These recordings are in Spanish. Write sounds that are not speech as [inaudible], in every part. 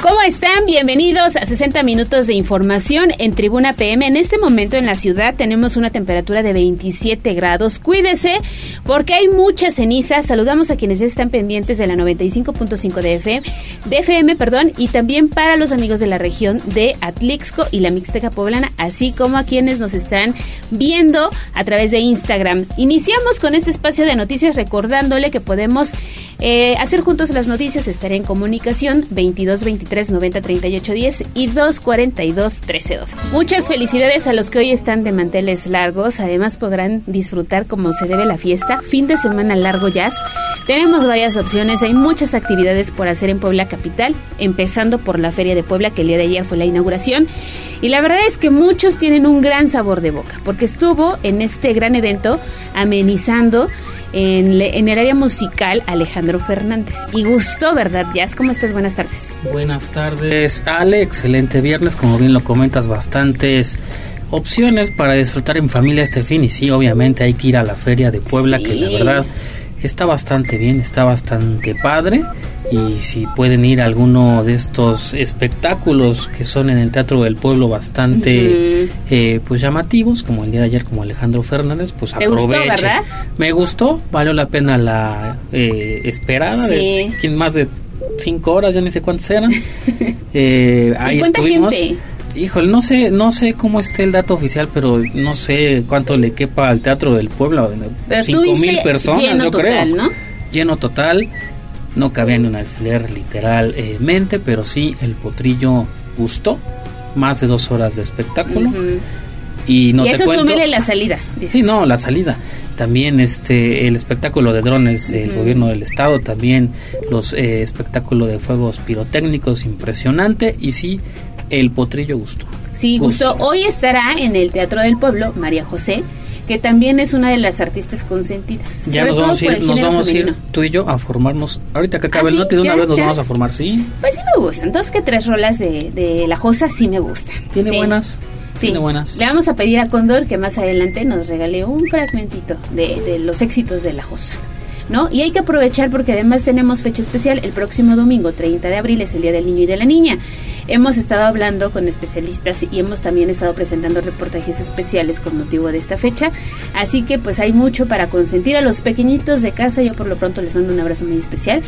¿Cómo están? Bienvenidos a 60 minutos de información en Tribuna PM. En este momento en la ciudad tenemos una temperatura de 27 grados. Cuídese porque hay mucha ceniza. Saludamos a quienes ya están pendientes de la 95.5 de FM, de FM, perdón, y también para los amigos de la región de Atlixco y la Mixteca Poblana, así como a quienes nos están viendo a través de Instagram. Iniciamos con este espacio de noticias recordándole que podemos eh, hacer juntos las noticias, estaré en comunicación 22 23 90 38 10 y 242 13 12. Muchas felicidades a los que hoy están de manteles largos. Además podrán disfrutar como se debe la fiesta. Fin de semana largo jazz. Tenemos varias opciones, hay muchas actividades por hacer en Puebla Capital, empezando por la Feria de Puebla, que el día de ayer fue la inauguración. Y la verdad es que muchos tienen un gran sabor de boca, porque estuvo en este gran evento amenizando en, el área musical Alejandro Fernández. Y gustó, ¿verdad, Jazz? ¿Cómo estás? Buenas tardes. Buenas tardes, Ale. Excelente viernes, como bien lo comentas, bastantes opciones para disfrutar en familia este fin. Y sí, obviamente hay que ir a la feria de Puebla, que la verdad está bastante bien, está bastante padre y si pueden ir a alguno de estos espectáculos que son en el Teatro del Pueblo bastante eh, pues llamativos, como el día de ayer como Alejandro Fernández, pues aprovechen. Me gustó, valió la pena la eh, esperada, sí. de, más de cinco horas, ya ni sé cuántas eran. [laughs] eh, ahí estuvimos. Gente? Híjole, no sé, no sé cómo esté el dato oficial, pero no sé cuánto le quepa al Teatro del Pueblo. Cinco mil personas, yo creo. ¿no? Lleno total. No cabía ni un alfiler literalmente, pero sí el potrillo gustó. Más de dos horas de espectáculo. Y no y eso te la salida. Sí, no, la salida. También este el espectáculo de drones del gobierno del estado, también los eh, espectáculos de fuegos pirotécnicos impresionante y sí el potrillo gustó. Sí, gustó. Hoy estará en el Teatro del Pueblo María José, que también es una de las artistas consentidas. Ya nos vamos, a ir, nos vamos a ir tú y yo a formarnos. Ahorita que acabe ¿Ah, el note, de una vez nos vamos a formar, ¿sí? Pues sí me gustan. Dos que tres rolas de, de La Josa sí me gustan. ¿Tiene buenas? Sí. Tiene buenas. Le vamos a pedir a Condor que más adelante nos regale un fragmentito de, de los éxitos de La Josa. ¿no? Y hay que aprovechar porque además tenemos fecha especial. El próximo domingo, 30 de abril, es el Día del Niño y de la Niña. Hemos estado hablando con especialistas y hemos también estado presentando reportajes especiales con motivo de esta fecha. Así que pues hay mucho para consentir a los pequeñitos de casa. Yo por lo pronto les mando un abrazo muy especial.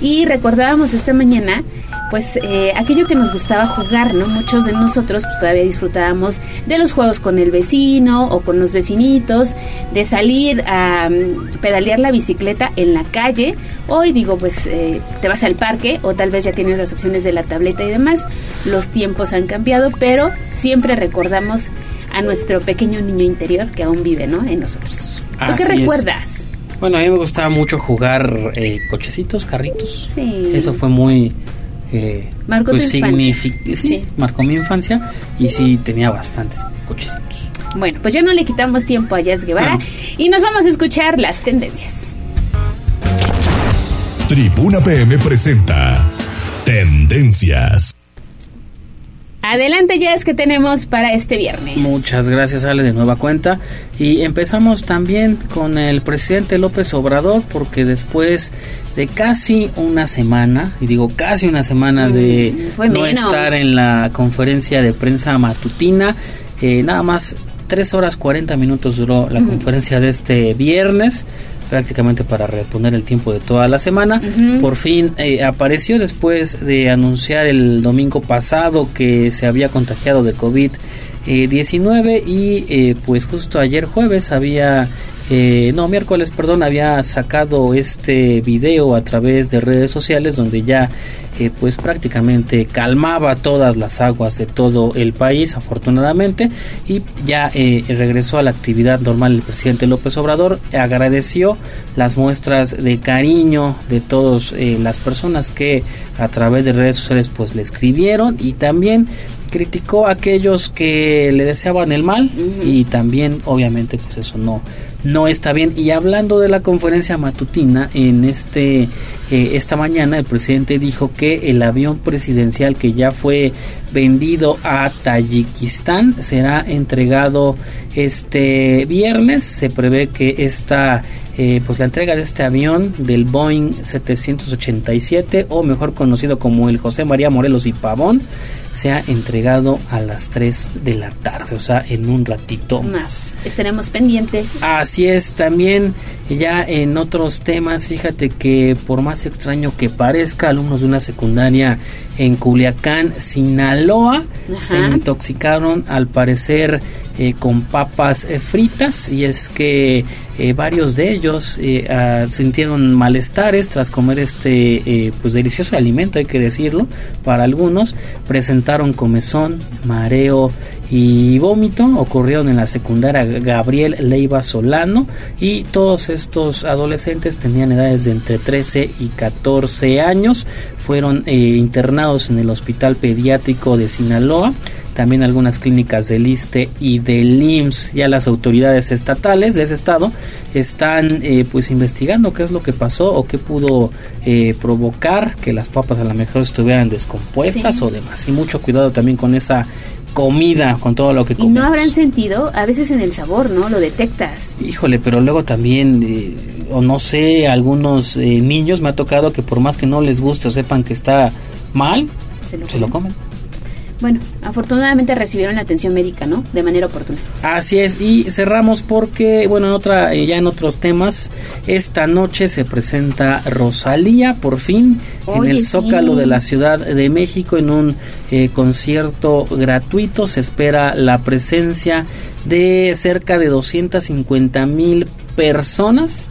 Y recordábamos esta mañana pues eh, aquello que nos gustaba jugar, ¿no? Muchos de nosotros pues, todavía disfrutábamos de los juegos con el vecino o con los vecinitos, de salir a mm, pedalear la bicicleta en la calle. Hoy digo, pues eh, te vas al parque o tal vez ya tienes las opciones de la tableta y demás. Los tiempos han cambiado, pero siempre recordamos a nuestro pequeño niño interior que aún vive, ¿no? En nosotros. ¿Tú qué recuerdas? Bueno, a mí me gustaba mucho jugar eh, cochecitos, carritos. Sí. Eso fue muy eh, marcó pues Sí, marcó mi infancia y sí tenía bastantes cochecitos. Bueno, pues ya no le quitamos tiempo a Jazz Guevara y nos vamos a escuchar las tendencias. Tribuna PM presenta Tendencias. Adelante, Jazz, que tenemos para este viernes. Muchas gracias, Ale, de nueva cuenta. Y empezamos también con el presidente López Obrador, porque después de casi una semana, y digo casi una semana de mm, no estar en la conferencia de prensa matutina, eh, nada más 3 horas 40 minutos duró la conferencia de este viernes prácticamente para reponer el tiempo de toda la semana. Por fin eh, apareció después de anunciar el domingo pasado que se había contagiado de COVID-19 y eh, pues justo ayer jueves había eh, no, miércoles, perdón, había sacado este video a través de redes sociales donde ya eh, pues prácticamente calmaba todas las aguas de todo el país, afortunadamente, y ya eh, regresó a la actividad normal el presidente López Obrador, agradeció las muestras de cariño de todas las personas que a través de redes sociales pues le escribieron y también criticó a aquellos que le deseaban el mal y también obviamente pues eso no no está bien. Y hablando de la conferencia matutina, en este eh, esta mañana el presidente dijo que el avión presidencial que ya fue vendido a Tayikistán será entregado este viernes. Se prevé que esta eh, pues la entrega de este avión del Boeing 787 o mejor conocido como el José María Morelos y Pavón se ha entregado a las 3 de la tarde, o sea, en un ratito más. Estaremos pendientes. Así es, también ya en otros temas, fíjate que por más extraño que parezca, alumnos de una secundaria en Culiacán, Sinaloa, se intoxicaron al parecer eh, con papas eh, fritas y es que eh, varios de ellos ah, sintieron malestares tras comer este pues delicioso alimento hay que decirlo. Para algunos presentaron comezón mareo y vómito. Ocurrieron en la secundaria Gabriel Leiva Solano y todos estos adolescentes tenían edades de entre 13 y 14 años. Fueron internados en el hospital pediátrico de Sinaloa también algunas clínicas del ISTE y del IMSS. Ya las autoridades estatales de ese estado están eh, pues investigando qué es lo que pasó o qué pudo eh, provocar que las papas a lo mejor estuvieran descompuestas o demás. Y mucho cuidado también con esa comida, con todo lo que comemos. Y no habrán sentido, a veces en el sabor, ¿no? Lo detectas. Híjole, pero luego también, eh, o no sé, algunos niños me ha tocado que por más que no les guste o sepan que está mal, se lo comen bueno, afortunadamente recibieron la atención médica, ¿no? De manera oportuna. Así es, y cerramos porque, bueno, en otra, eh, ya en otros temas, esta noche se presenta Rosalía, por fin, en el Zócalo de la Ciudad de México, en un eh, concierto gratuito. Se espera la presencia de cerca de 250 mil personas.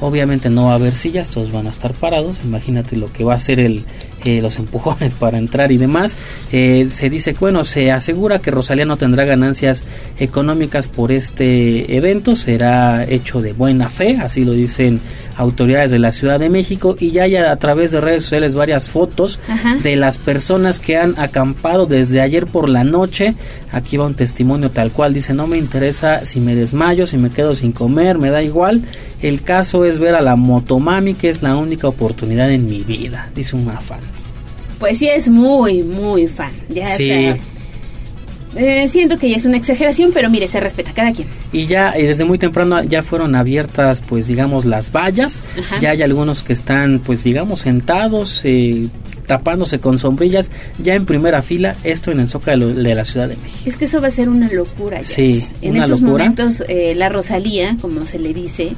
Obviamente no va a haber sillas, todos van a estar parados. Imagínate lo que va a ser el, eh, los empujones [laughs] para entrar y demás. Eh, se dice que, bueno, se asegura que Rosalía no tendrá ganancias económicas por este evento, será hecho de buena fe, así lo dicen autoridades de la Ciudad de México y ya hay a través de redes sociales varias fotos de las personas que han acampado desde ayer por la noche. Aquí va un testimonio tal cual, dice, no me interesa si me desmayo, si me quedo sin comer, me da igual. El caso es ver a la motomami, que es la única oportunidad en mi vida, dice una fan. Pues sí, es muy, muy fan. Ya sí. Eh, siento que ya es una exageración, pero mire, se respeta cada quien. Y ya eh, desde muy temprano ya fueron abiertas, pues digamos, las vallas. Ya hay algunos que están, pues digamos, sentados, eh, tapándose con sombrillas, ya en primera fila, esto en el Zócalo de la Ciudad de México. Es que eso va a ser una locura. Sí, en estos momentos, la Rosalía, como se le dice,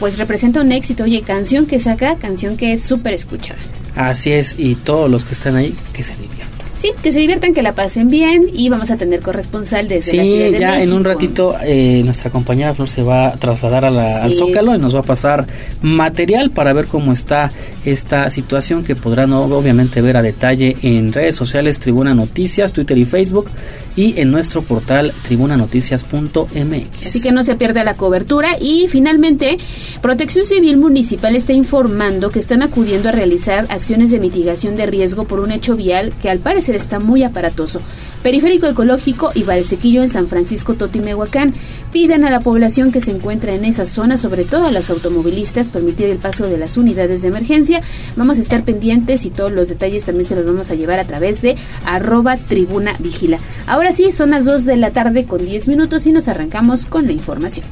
pues representa un éxito. Oye, canción que saca, canción que es súper escuchada. Así es, y todos los que están ahí, que se diviertan. Sí, que se diviertan, que la pasen bien y vamos a tener corresponsal desde la Ciudad de ya en un ratito eh, nuestra compañera Flor se va a trasladar a la, al Zócalo y nos va a pasar material para ver cómo está esta situación que podrán obviamente ver a detalle en redes sociales Tribuna Noticias, Twitter y Facebook y en nuestro portal tribunanoticias.mx. Así que no se pierda la cobertura. Y finalmente Protección Civil Municipal está informando que están acudiendo a realizar acciones de mitigación de riesgo por un hecho vial que al parecer está muy aparatoso. Periférico Ecológico y Valsequillo en San Francisco Totimehuacán piden a la población que se encuentra en esa zona, sobre todo a los automovilistas, permitir el paso de las unidades de emergencia. Vamos a estar pendientes y todos los detalles también se los vamos a llevar a través de arroba tribuna vigila. Ahora sí, son las 2 de la tarde con 10 minutos y nos arrancamos con la información.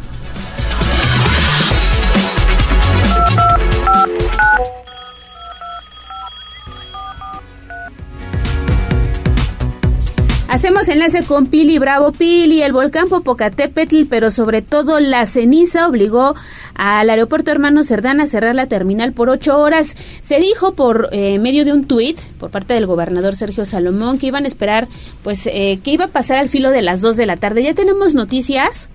Hacemos enlace con Pili Bravo. Pili, el volcán Popocatépetl, pero sobre todo la ceniza obligó al aeropuerto Hermano Cerdán a cerrar la terminal por ocho horas. Se dijo por eh, medio de un tuit por parte del gobernador Sergio Salomón que iban a esperar, pues, eh, que iba a pasar al filo de las dos de la tarde. ¿Ya tenemos noticias?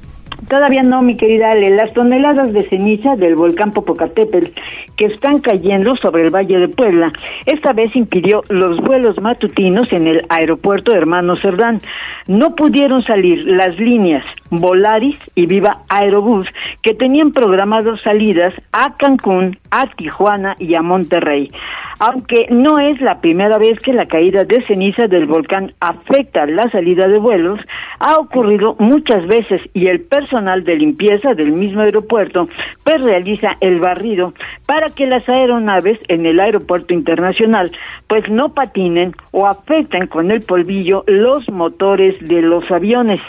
Todavía no, mi querida Ale. Las toneladas de ceniza del volcán Popocatépetl que están cayendo sobre el Valle de Puebla, esta vez impidió los vuelos matutinos en el aeropuerto Hermano Cerdán. No pudieron salir las líneas Volaris y Viva Aerobús que tenían programados salidas a Cancún, a Tijuana y a Monterrey. Aunque no es la primera vez que la caída de ceniza del volcán afecta la salida de vuelos, ha ocurrido muchas veces y el personal de limpieza del mismo aeropuerto pues realiza el barrido para que las aeronaves en el aeropuerto internacional pues no patinen o afecten con el polvillo los motores de los aviones.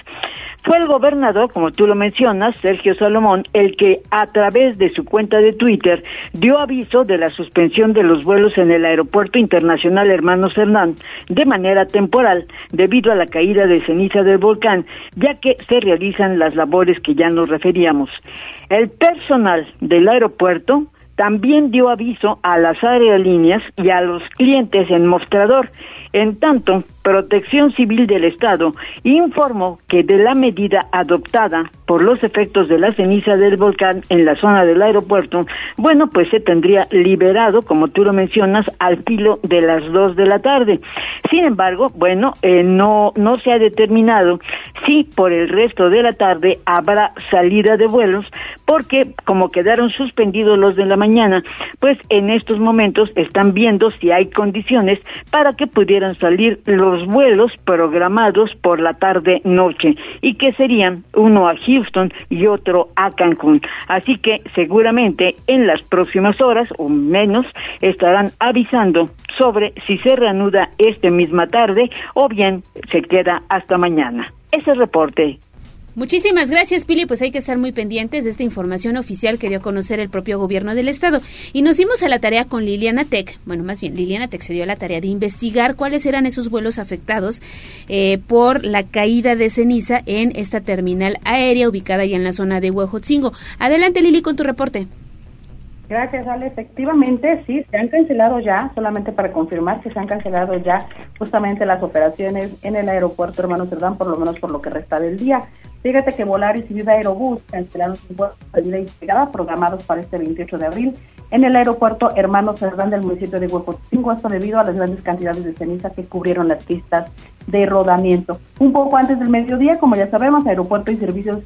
Fue el gobernador, como tú lo mencionas, Sergio Salomón, el que a través de su cuenta de Twitter dio aviso de la suspensión de los vuelos en el Aeropuerto Internacional Hermanos Hernán de manera temporal debido a la caída de ceniza del volcán, ya que se realizan las labores que ya nos referíamos. El personal del aeropuerto también dio aviso a las aerolíneas y a los clientes en mostrador. En tanto, Protección Civil del Estado informó que de la medida adoptada por los efectos de la ceniza del volcán en la zona del aeropuerto, bueno, pues se tendría liberado, como tú lo mencionas, al filo de las dos de la tarde. Sin embargo, bueno, eh, no, no se ha determinado si por el resto de la tarde habrá salida de vuelos, porque como quedaron suspendidos los de la mañana, pues en estos momentos están viendo si hay condiciones para que pudieran salir los vuelos programados por la tarde-noche y que serían uno a Houston y otro a Cancún. Así que seguramente en las próximas horas o menos estarán avisando sobre si se reanuda esta misma tarde o bien se queda hasta mañana. Ese reporte. Muchísimas gracias, Pili. Pues hay que estar muy pendientes de esta información oficial que dio a conocer el propio gobierno del estado. Y nos dimos a la tarea con Liliana Tech. Bueno, más bien, Liliana Tech se dio a la tarea de investigar cuáles eran esos vuelos afectados eh, por la caída de ceniza en esta terminal aérea ubicada ya en la zona de Huejotzingo. Adelante, Lili, con tu reporte. Gracias, Ale. Efectivamente, sí, se han cancelado ya, solamente para confirmar que se han cancelado ya justamente las operaciones en el aeropuerto Hermano Cerdán, por lo menos por lo que resta del día. Fíjate que Volaris y Viva Aerobús cancelaron sus vuelos de llegada programados para este 28 de abril en el aeropuerto Hermano Cerdán del municipio de Huepotingo, esto debido a las grandes cantidades de ceniza que cubrieron las pistas de rodamiento. Un poco antes del mediodía, como ya sabemos, Aeropuerto y Servicios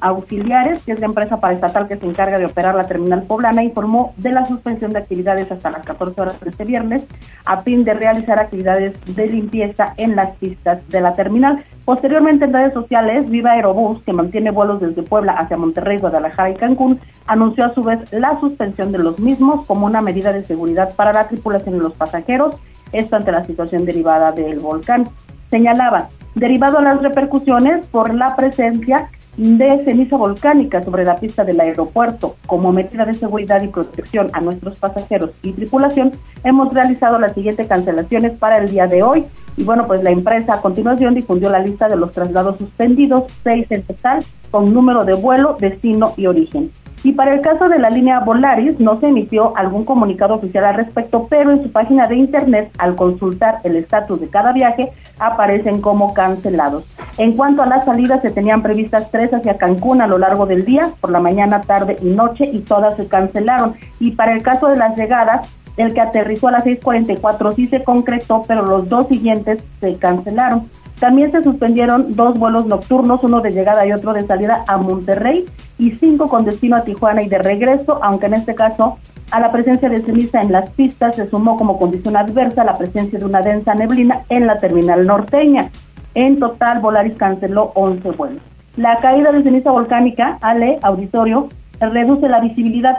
Auxiliares, que es la empresa paraestatal que se encarga de operar la terminal poblana, informó de la suspensión de actividades hasta las 14 horas de este viernes a fin de realizar actividades de limpieza en las pistas de la terminal. Posteriormente, en redes sociales, Viva Aerobús, que mantiene vuelos desde Puebla hacia Monterrey, Guadalajara y Cancún, anunció a su vez la suspensión de los mismos como una medida de seguridad para la tripulación y los pasajeros, esto ante la situación derivada del volcán. Señalaba, derivado a las repercusiones por la presencia de ceniza volcánica sobre la pista del aeropuerto. Como medida de seguridad y protección a nuestros pasajeros y tripulación, hemos realizado las siguientes cancelaciones para el día de hoy. Y bueno, pues la empresa a continuación difundió la lista de los traslados suspendidos, seis en total, con número de vuelo, destino y origen. Y para el caso de la línea Volaris, no se emitió algún comunicado oficial al respecto, pero en su página de internet, al consultar el estatus de cada viaje, aparecen como cancelados. En cuanto a las salidas, se tenían previstas tres hacia Cancún a lo largo del día, por la mañana, tarde y noche, y todas se cancelaron. Y para el caso de las llegadas, el que aterrizó a las 6.44 sí se concretó, pero los dos siguientes se cancelaron. También se suspendieron dos vuelos nocturnos, uno de llegada y otro de salida a Monterrey y cinco con destino a Tijuana y de regreso, aunque en este caso a la presencia de ceniza en las pistas se sumó como condición adversa la presencia de una densa neblina en la terminal norteña. En total, Volaris canceló 11 vuelos. La caída de ceniza volcánica, Ale, auditorio, reduce la visibilidad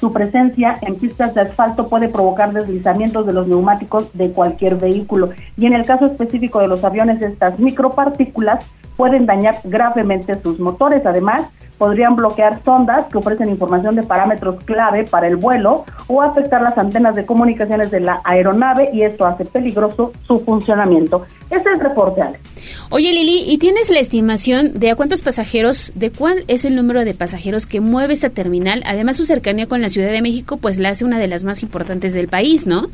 su presencia en pistas de asfalto puede provocar deslizamientos de los neumáticos de cualquier vehículo. Y en el caso específico de los aviones estas micropartículas pueden dañar gravemente sus motores. Además, podrían bloquear sondas que ofrecen información de parámetros clave para el vuelo o afectar las antenas de comunicaciones de la aeronave y esto hace peligroso su funcionamiento. Este es el reporte, Ale. Oye Lili, ¿y tienes la estimación de a cuántos pasajeros, de cuál es el número de pasajeros que mueve esta terminal? Además su cercanía con la Ciudad de México pues la hace una de las más importantes del país, ¿no?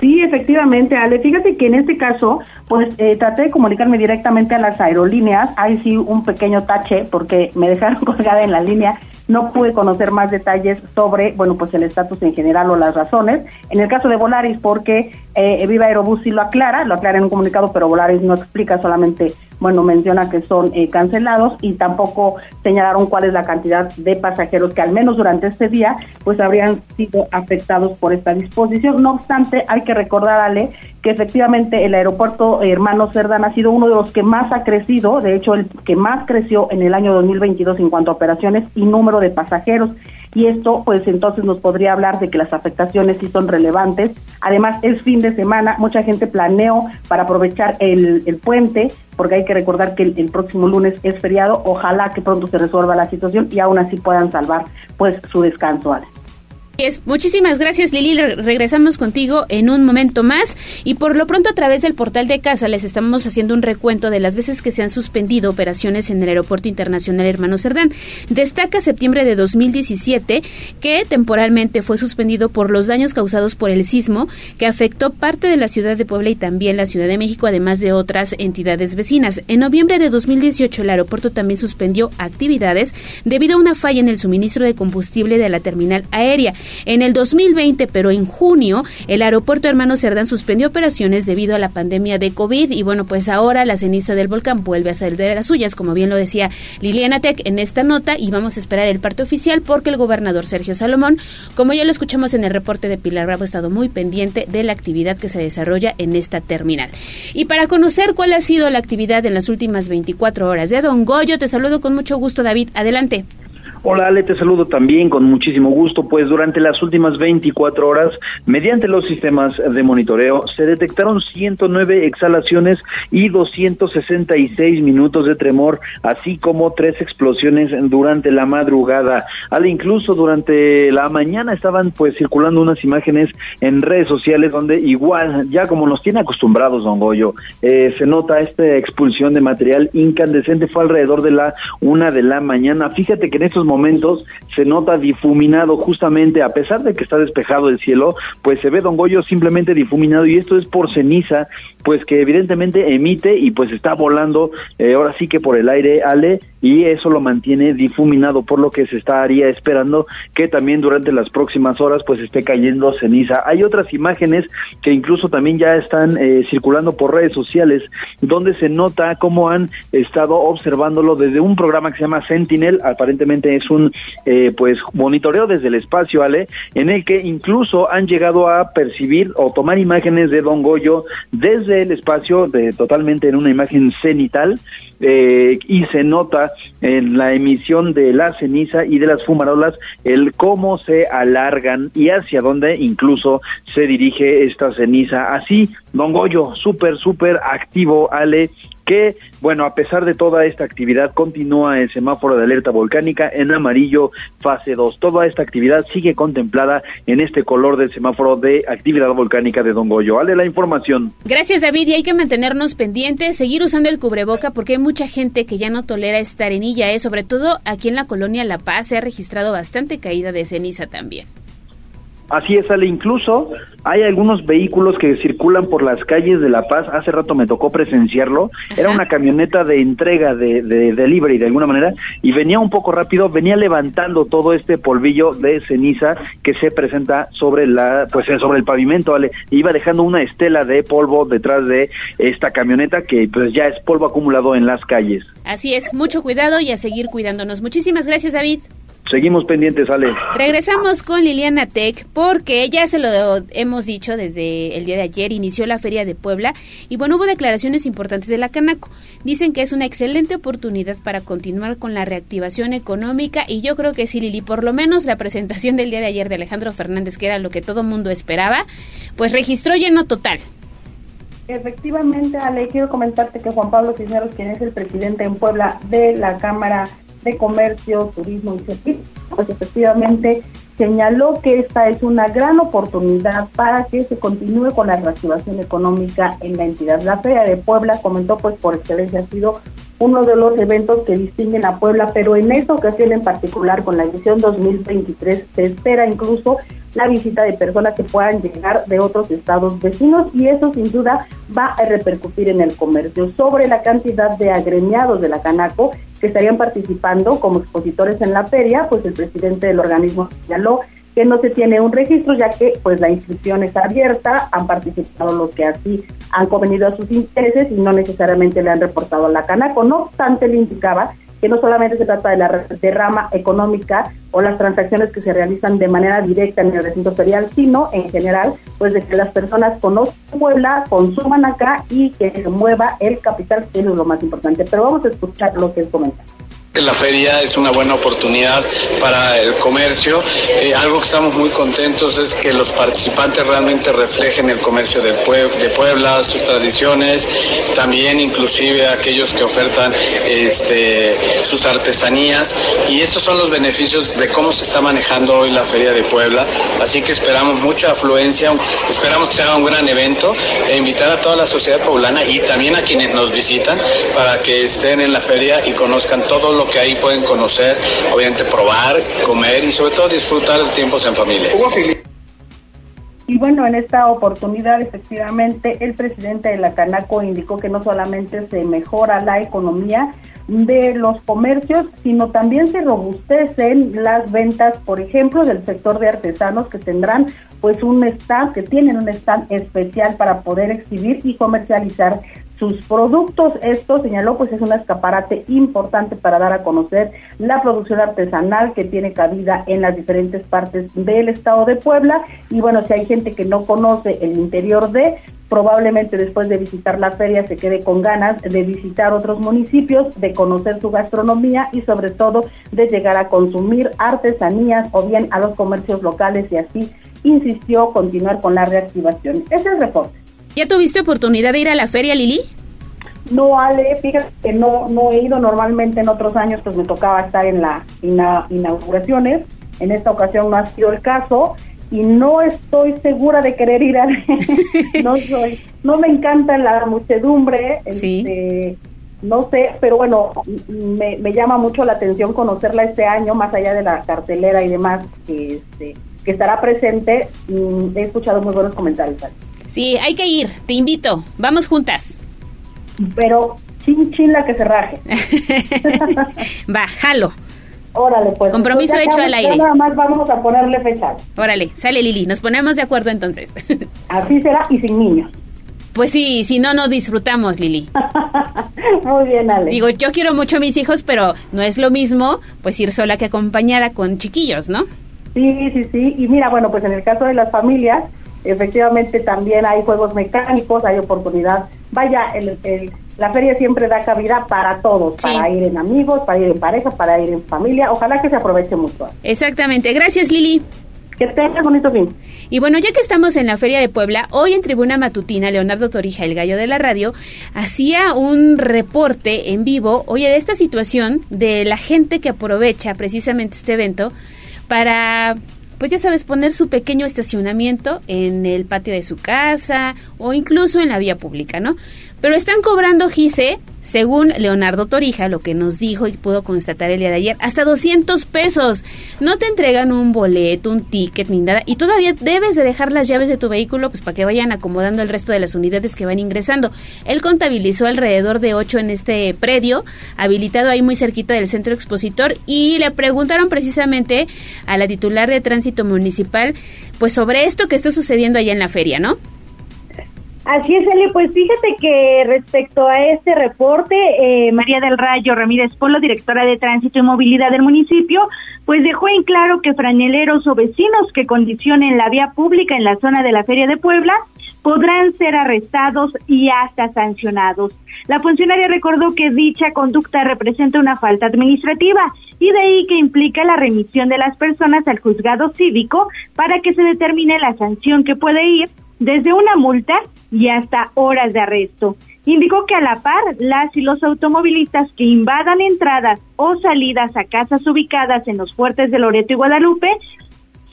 Sí, efectivamente, Ale. Fíjate que en este caso, pues eh, traté de comunicarme directamente a las aerolíneas. Hay sí un pequeño tache porque me dejaron [laughs] colgada en la línea. No pude conocer más detalles sobre, bueno, pues el estatus en general o las razones. En el caso de Volaris, porque Eh, Viva Aerobús sí lo aclara, lo aclara en un comunicado, pero Volaris no explica, solamente, bueno, menciona que son eh, cancelados y tampoco señalaron cuál es la cantidad de pasajeros que al menos durante este día pues habrían sido afectados por esta disposición. No obstante, hay que recordar, Ale, que efectivamente el aeropuerto Hermano Cerdán ha sido uno de los que más ha crecido, de hecho el que más creció en el año 2022 en cuanto a operaciones y número de pasajeros y esto pues entonces nos podría hablar de que las afectaciones sí son relevantes. Además es fin de semana, mucha gente planeó para aprovechar el, puente, porque hay que recordar que el, próximo lunes es feriado, ojalá que pronto se resuelva la situación y aún así puedan salvar pues su descanso. Muchísimas gracias Lili, regresamos contigo en un momento más y por lo pronto a través del portal de casa les estamos haciendo un recuento de las veces que se han suspendido operaciones en el Aeropuerto Internacional Hermano Cerdán. Destaca septiembre de 2017 que temporalmente fue suspendido por los daños causados por el sismo que afectó parte de la ciudad de Puebla y también la Ciudad de México, además de otras entidades vecinas. En noviembre de 2018 el aeropuerto también suspendió actividades debido a una falla en el suministro de combustible de la terminal aérea. En el 2020, pero en junio, el aeropuerto Hermano Cerdán suspendió operaciones debido a la pandemia de COVID y bueno, pues ahora la ceniza del volcán vuelve a salir de las suyas, como bien lo decía Liliana Tech en esta nota y vamos a esperar el parte oficial porque el gobernador Sergio Salomón, como ya lo escuchamos en el reporte de Pilar Bravo, ha estado muy pendiente de la actividad que se desarrolla en esta terminal. Y para conocer cuál ha sido la actividad en las últimas 24 horas de Don Goyo, te saludo con mucho gusto, David. Adelante. Hola Ale, te saludo también con muchísimo gusto, pues durante las últimas 24 horas, mediante los sistemas de monitoreo, se detectaron 109 exhalaciones y 266 minutos de tremor, así como tres explosiones durante la madrugada. Ale, incluso durante la mañana estaban pues circulando unas imágenes en redes sociales donde igual, ya como nos tiene acostumbrados Don Goyo, eh, se nota esta expulsión de material incandescente, fue alrededor de la una de la mañana. Fíjate que en estos momentos momentos se nota difuminado justamente, a pesar de que está despejado el cielo, pues se ve Don Goyo simplemente difuminado y esto es por ceniza, pues que evidentemente emite y pues está volando eh, ahora sí que por el aire, Ale, y eso lo mantiene difuminado, por lo que se estaría esperando que también durante las próximas horas pues esté cayendo ceniza. Hay otras imágenes que incluso también ya están eh, circulando por redes sociales, donde se nota cómo han estado observándolo desde un programa que se llama Sentinel, aparentemente es un eh, pues monitoreo desde el espacio, Ale, en el que incluso han llegado a percibir o tomar imágenes de Don Goyo desde el espacio, de, totalmente en una imagen cenital, eh, y se nota en la emisión de la ceniza y de las fumarolas el cómo se alargan y hacia dónde incluso se dirige esta ceniza. Así, Don Goyo, súper, súper activo, Ale, que, bueno, a pesar de toda esta actividad, continúa el semáforo de alerta volcánica en amarillo fase 2. Toda esta actividad sigue contemplada en este color del semáforo de actividad volcánica de Don Goyo. Ale la información. Gracias, David. Y hay que mantenernos pendientes, seguir usando el cubreboca porque hay mucha gente que ya no tolera esta arenilla, ¿eh? sobre todo aquí en la colonia La Paz se ha registrado bastante caída de ceniza también. Así es, Ale. Incluso hay algunos vehículos que circulan por las calles de La Paz. Hace rato me tocó presenciarlo. Era una camioneta de entrega de, de delivery de alguna manera y venía un poco rápido, venía levantando todo este polvillo de ceniza que se presenta sobre la, pues eh, sobre el pavimento, Ale. Iba dejando una estela de polvo detrás de esta camioneta que pues ya es polvo acumulado en las calles. Así es, mucho cuidado y a seguir cuidándonos. Muchísimas gracias, David. Seguimos pendientes, Ale. Regresamos con Liliana Tech porque ya se lo hemos dicho desde el día de ayer, inició la Feria de Puebla y bueno, hubo declaraciones importantes de la Canaco. Dicen que es una excelente oportunidad para continuar con la reactivación económica y yo creo que sí, Lili, por lo menos la presentación del día de ayer de Alejandro Fernández, que era lo que todo mundo esperaba, pues registró lleno total. Efectivamente, Ale, quiero comentarte que Juan Pablo Cisneros, quien es el presidente en Puebla de la Cámara de Comercio, Turismo y Servicios, pues efectivamente señaló que esta es una gran oportunidad para que se continúe con la reactivación económica en la entidad. La Feria de Puebla, comentó, pues por excelencia ha sido uno de los eventos que distinguen a Puebla, pero en esta ocasión en particular, con la edición 2023, se espera incluso la visita de personas que puedan llegar de otros estados vecinos y eso sin duda va a repercutir en el comercio. Sobre la cantidad de agremiados de la Canaco que estarían participando como expositores en la feria, pues el presidente del organismo señaló que no se tiene un registro ya que pues la inscripción está abierta, han participado los que así han convenido a sus intereses y no necesariamente le han reportado a la Canaco. No obstante, le indicaba que no solamente se trata de la derrama económica o las transacciones que se realizan de manera directa en el recinto ferial, sino en general, pues de que las personas conozcan Puebla, consuman acá y que se mueva el capital, que es lo más importante. Pero vamos a escuchar lo que él comenta. La feria es una buena oportunidad para el comercio. Eh, algo que estamos muy contentos es que los participantes realmente reflejen el comercio de Puebla, sus tradiciones, también inclusive aquellos que ofertan este, sus artesanías. Y estos son los beneficios de cómo se está manejando hoy la feria de Puebla. Así que esperamos mucha afluencia, esperamos que sea un gran evento e invitar a toda la sociedad poblana y también a quienes nos visitan para que estén en la feria y conozcan todo lo que ahí pueden conocer, obviamente probar, comer y sobre todo disfrutar de tiempos en familia. Y bueno, en esta oportunidad, efectivamente, el presidente de la Canaco indicó que no solamente se mejora la economía de los comercios, sino también se robustecen las ventas, por ejemplo, del sector de artesanos que tendrán pues un stand, que tienen un stand especial para poder exhibir y comercializar sus productos. Esto, señaló, pues es un escaparate importante para dar a conocer la producción artesanal que tiene cabida en las diferentes partes del estado de Puebla. Y bueno, si hay gente que no conoce el interior de, probablemente después de visitar la feria se quede con ganas de visitar otros municipios, de conocer su gastronomía y sobre todo de llegar a consumir artesanías o bien a los comercios locales y así insistió continuar con la reactivación. Ese es el reporte. ¿Ya tuviste oportunidad de ir a la feria, Lili? No, Ale, fíjate que no, no he ido. Normalmente en otros años, pues me tocaba estar en las inauguraciones. En esta ocasión no ha sido el caso. Y no estoy segura de querer ir a [laughs] no soy no me encanta la muchedumbre este, no sé pero bueno me, me, llama mucho la atención conocerla este año más allá de la cartelera y demás que este, que estará presente. Mm, he escuchado muy buenos comentarios Sí, hay que ir, te invito, vamos juntas. Pero sin chila que se raje. [laughs] Va, jalo. Órale, pues. Compromiso hecho al aire. Nada más vamos a ponerle fecha. Órale, sale Lili, nos ponemos de acuerdo entonces. [laughs] Así será y sin niños. Pues sí, si no, no disfrutamos, Lili. [laughs] Muy bien, Ale. Digo, yo quiero mucho a mis hijos, pero no es lo mismo pues ir sola que acompañada con chiquillos, ¿no? Sí, sí, sí. Y mira, bueno, pues en el caso de las familias, efectivamente también hay juegos mecánicos, hay oportunidad. Vaya, el, la feria siempre da cabida para todos, para ir en amigos, para ir en pareja, para ir en familia. Ojalá que se aproveche mucho. Exactamente. Gracias, Lili. Que tengas bonito fin. Y bueno, ya que estamos en la Feria de Puebla, hoy en Tribuna Matutina, Leonardo Torija, el gallo de la radio, hacía un reporte en vivo, oye, de esta situación de la gente que aprovecha precisamente este evento para pues ya sabes, poner su pequeño estacionamiento en el patio de su casa o incluso en la vía pública, ¿no? Pero están cobrando, Gise, según Leonardo Torija, lo que nos dijo y pudo constatar el día de ayer, hasta 200 pesos. No te entregan un boleto, un ticket ni nada. Y todavía debes de dejar las llaves de tu vehículo pues para que vayan acomodando el resto de las unidades que van ingresando. Él contabilizó alrededor de 8 en este predio, habilitado ahí muy cerquita del centro expositor. Y le preguntaron precisamente a la titular de tránsito municipal pues sobre esto que está sucediendo allá en la feria, ¿no? Así es, Eli. Pues fíjate que respecto a este reporte, eh, María del Rayo Ramírez Polo, directora de Tránsito y Movilidad del municipio, pues dejó en claro que franeleros o vecinos que condicionen la vía pública en la zona de la Feria de Puebla podrán ser arrestados y hasta sancionados. La funcionaria recordó que dicha conducta representa una falta administrativa y de ahí que implica la remisión de las personas al juzgado cívico para que se determine la sanción que puede ir desde una multa y hasta horas de arresto. Indicó que a la par, las y los automovilistas que invadan entradas o salidas a casas ubicadas en los fuertes de Loreto y Guadalupe,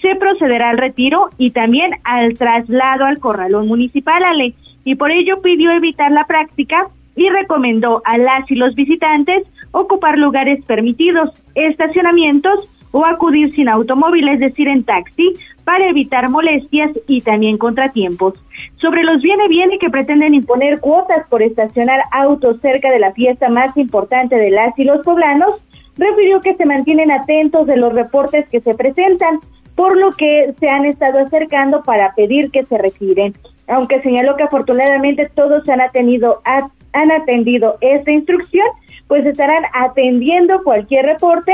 se procederá al retiro y también al traslado al corralón municipal, Ale. Y por ello pidió evitar la práctica y recomendó a las y los visitantes ocupar lugares permitidos, estacionamientos o acudir sin automóvil, es decir, en taxi, para evitar molestias y también contratiempos. Sobre los viene viene que pretenden imponer cuotas por estacionar autos cerca de la fiesta más importante de las y los poblanos, refirió que se mantienen atentos de los reportes que se presentan, por lo que se han estado acercando para pedir que se retiren. Aunque señaló que afortunadamente todos han atendido, han atendido esta instrucción, pues estarán atendiendo cualquier reporte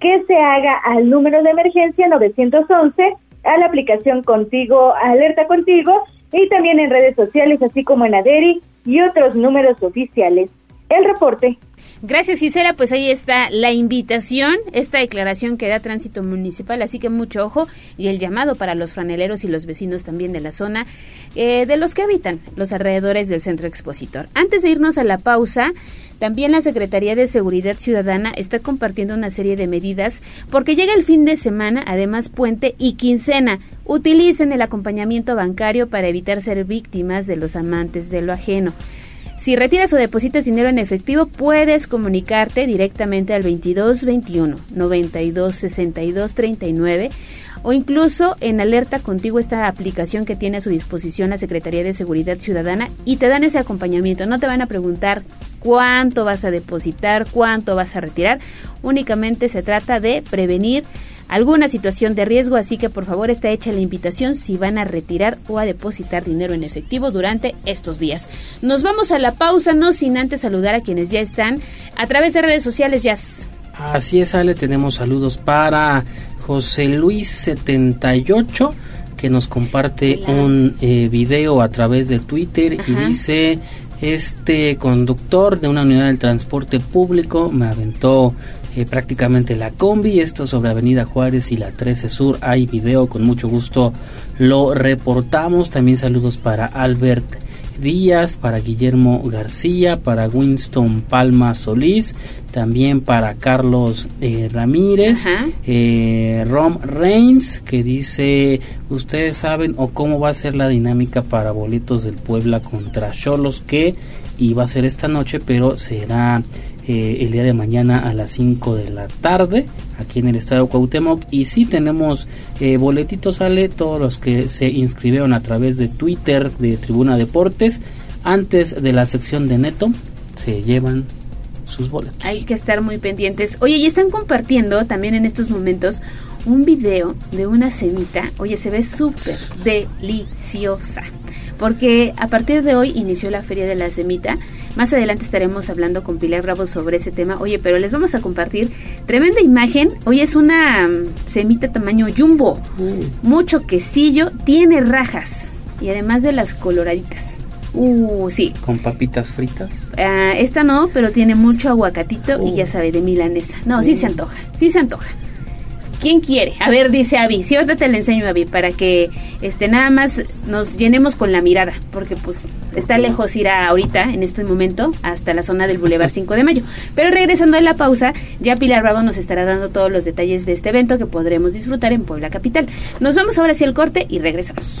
que se haga al número de emergencia 911, a la aplicación Contigo, Alerta Contigo, y también en redes sociales, así como en Aderi y otros números oficiales. El reporte Gracias Gisela, pues ahí está la invitación, esta declaración que da tránsito municipal, así que mucho ojo y el llamado para los franeleros y los vecinos también de la zona, eh, de los que habitan los alrededores del centro expositor. Antes de irnos a la pausa, también la Secretaría de Seguridad Ciudadana está compartiendo una serie de medidas porque llega el fin de semana, además puente y quincena. Utilicen el acompañamiento bancario para evitar ser víctimas de los amantes de lo ajeno. Si retiras o depositas dinero en efectivo, puedes comunicarte directamente al 2221 92 62 39 o incluso en Alerta Contigo esta aplicación que tiene a su disposición la Secretaría de Seguridad Ciudadana y te dan ese acompañamiento. No te van a preguntar cuánto vas a depositar, cuánto vas a retirar. Únicamente se trata de prevenir alguna situación de riesgo, así que por favor está hecha la invitación si van a retirar o a depositar dinero en efectivo durante estos días. Nos vamos a la pausa, no sin antes saludar a quienes ya están a través de redes sociales, ya. Así es, Ale, tenemos saludos para José Luis 78 que nos comparte un eh, video a través de Twitter y dice este conductor de una unidad del transporte público me aventó eh, prácticamente la combi. Esto sobre Avenida Juárez y la 13 Sur. Hay video, con mucho gusto lo reportamos. También saludos para Albert Díaz, para Guillermo García, para Winston Palma Solís, también para Carlos eh, Ramírez, eh, Rom Reigns, que dice, ustedes saben o cómo va a ser la dinámica para boletos del Puebla contra Cholos, que iba a ser esta noche, pero será eh, el día de mañana a las 5 de la tarde aquí en el estado de Cuauhtémoc y si tenemos eh, boletitos sale todos los que se inscribieron a través de Twitter de Tribuna Deportes antes de la sección de Neto se llevan sus boletos. Hay que estar muy pendientes. Oye, y están compartiendo también en estos momentos un video de una semita. Oye, se ve súper deliciosa. Porque a partir de hoy inició la Feria de la Semita más adelante estaremos hablando con Pilar Bravo sobre ese tema. Oye, pero les vamos a compartir tremenda imagen. Hoy es una mm, semita tamaño jumbo. Mm. Mucho quesillo, tiene rajas. Y además de las coloraditas. Uh, sí. ¿Con papitas fritas? Ah, esta no, pero tiene mucho aguacatito y ya uh. sabe, de milanesa. No, sí se uh. antoja, sí se antoja. ¿Quién quiere? A ver, dice Avi. Sí, ahorita te le enseño, Avi, para que este nada más nos llenemos con la mirada, porque pues está lejos ir a, ahorita, en este momento, hasta la zona del Boulevard 5 de Mayo. Pero regresando a la pausa, ya Pilar Bravo nos estará dando todos los detalles de este evento que podremos disfrutar en Puebla Capital. Nos vamos ahora hacia el corte y regresamos.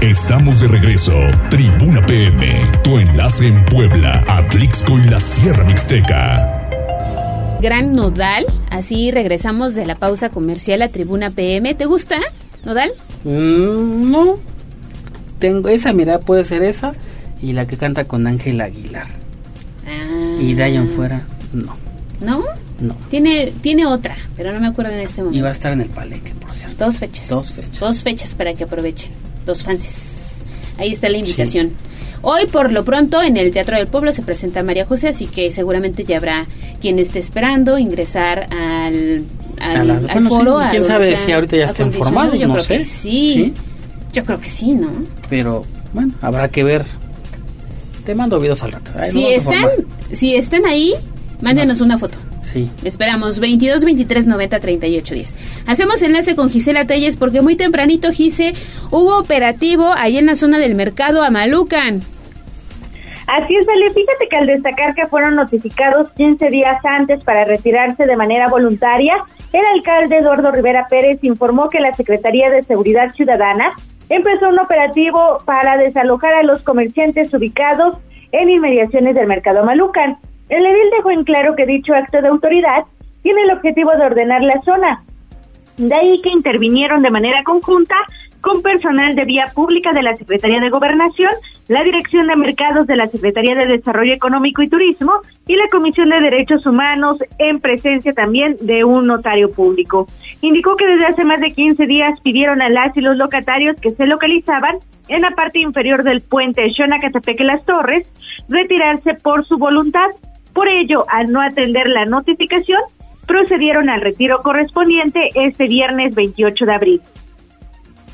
Estamos de regreso. Tribuna PM, tu enlace en Puebla, Atlixco y la Sierra Mixteca. Gran Nodal, así regresamos de la pausa comercial a Tribuna PM. ¿Te gusta, Nodal? Mm, no. Tengo esa, mira, puede ser esa. Y la que canta con Ángel Aguilar. Ah. Y ahí en fuera, no. ¿No? No. Tiene, tiene otra, pero no me acuerdo en este momento. Y va a estar en el Palenque, por cierto. Dos fechas. Dos fechas. Dos fechas para que aprovechen los fanses. Ahí está la invitación. Hoy, por lo pronto, en el Teatro del Pueblo se presenta María José, así que seguramente ya habrá quien esté esperando ingresar al, al, foro. ¿Quién sabe si ahorita ya están formados? Yo no creo sé. que sí. Yo creo que sí, ¿no? Pero, bueno, habrá que ver. Te mando videos al rato. si, están, si están ahí, mándenos una foto. Sí. Esperamos 22 23 90 38 10. Hacemos enlace con Gisela Telles porque muy tempranito, Gise, hubo operativo ahí en la zona del mercado Amalucan. Así es, Ale. Fíjate que al destacar que fueron notificados 15 días antes para retirarse de manera voluntaria el alcalde Eduardo Rivera Pérez informó que la Secretaría de Seguridad Ciudadana empezó un operativo para desalojar a los comerciantes ubicados en inmediaciones del mercado Malucan. El edil dejó en claro que dicho acto de autoridad tiene el objetivo de ordenar la zona. De ahí que intervinieron de manera conjunta con personal de vía pública de la Secretaría de Gobernación, la Dirección de Mercados de la Secretaría de Desarrollo Económico y Turismo y la Comisión de Derechos Humanos en presencia también de un notario público. Indicó que desde hace más de 15 días pidieron a las y los locatarios que se localizaban en la parte inferior del puente Xonacatepec Las Torres retirarse por su voluntad. Por ello, al no atender la notificación, procedieron al retiro correspondiente este viernes 28 de abril.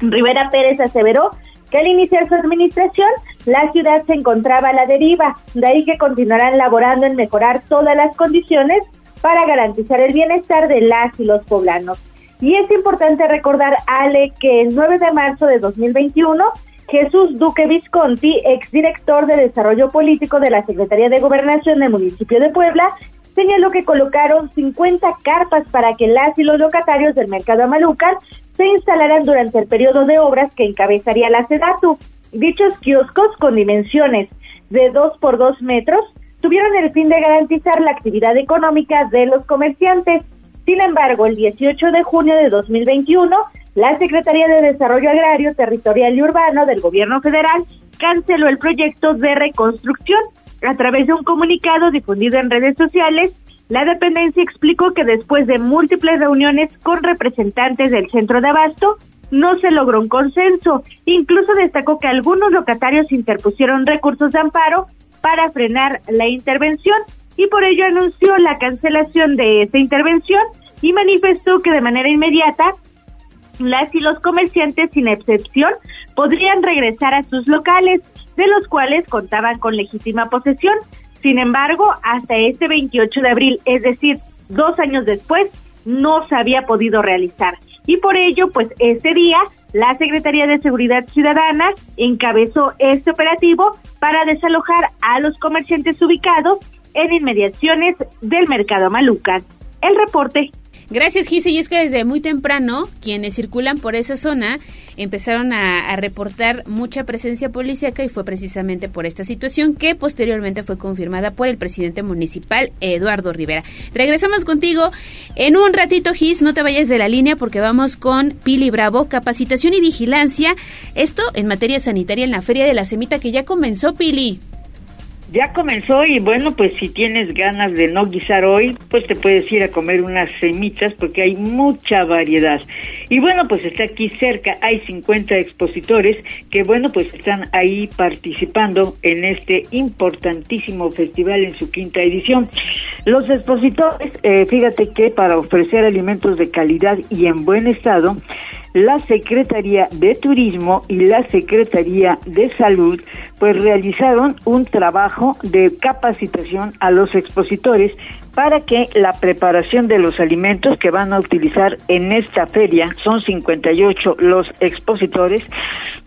Rivera Pérez aseveró que al iniciar su administración, la ciudad se encontraba a la deriva, de ahí que continuarán laborando en mejorar todas las condiciones para garantizar el bienestar de las y los poblanos. Y es importante recordar, Ale, que el 9 de marzo de 2021, Jesús Duque Visconti, exdirector de Desarrollo Político de la Secretaría de Gobernación del municipio de Puebla, señaló que colocaron 50 carpas para que las y los locatarios del mercado Amalucan se instalarán durante el periodo de obras que encabezaría la SEDATU. Dichos kioscos con dimensiones de 2 por 2 metros tuvieron el fin de garantizar la actividad económica de los comerciantes. Sin embargo, el 18 de junio de 2021, la Secretaría de Desarrollo Agrario, Territorial y Urbano del Gobierno Federal canceló el proyecto de reconstrucción. A través de un comunicado difundido en redes sociales, la dependencia explicó que después de múltiples reuniones con representantes del centro de abasto, no se logró un consenso. Incluso destacó que algunos locatarios interpusieron recursos de amparo para frenar la intervención y por ello anunció la cancelación de esta intervención y manifestó que de manera inmediata las y los comerciantes sin excepción podrían regresar a sus locales, de los cuales contaban con legítima posesión. Sin embargo, hasta este 28 de abril, es decir, dos años después, no se había podido realizar. Y por ello, pues este día, la Secretaría de Seguridad Ciudadana encabezó este operativo para desalojar a los comerciantes ubicados en inmediaciones del mercado Maluca. El reporte Gracias, Gise. Y es que desde muy temprano, quienes circulan por esa zona empezaron a, reportar mucha presencia policíaca y fue precisamente por esta situación que posteriormente fue confirmada por el presidente municipal, Eduardo Rivera. Regresamos contigo en un ratito, Gis. No te vayas de la línea porque vamos con Pili Bravo, capacitación y vigilancia. Esto en materia sanitaria en la Feria de la Semita que ya comenzó, Pili. Ya comenzó y bueno, pues si tienes ganas de no guisar hoy, pues te puedes ir a comer unas semitas porque hay mucha variedad. Y bueno, pues está aquí cerca, hay 50 expositores que bueno, pues están ahí participando en este importantísimo festival en su quinta edición. Los expositores, eh, fíjate que para ofrecer alimentos de calidad y en buen estado, la Secretaría de Turismo y la Secretaría de Salud pues realizaron un trabajo de capacitación a los expositores para que la preparación de los alimentos que van a utilizar en esta feria, son 58 los expositores,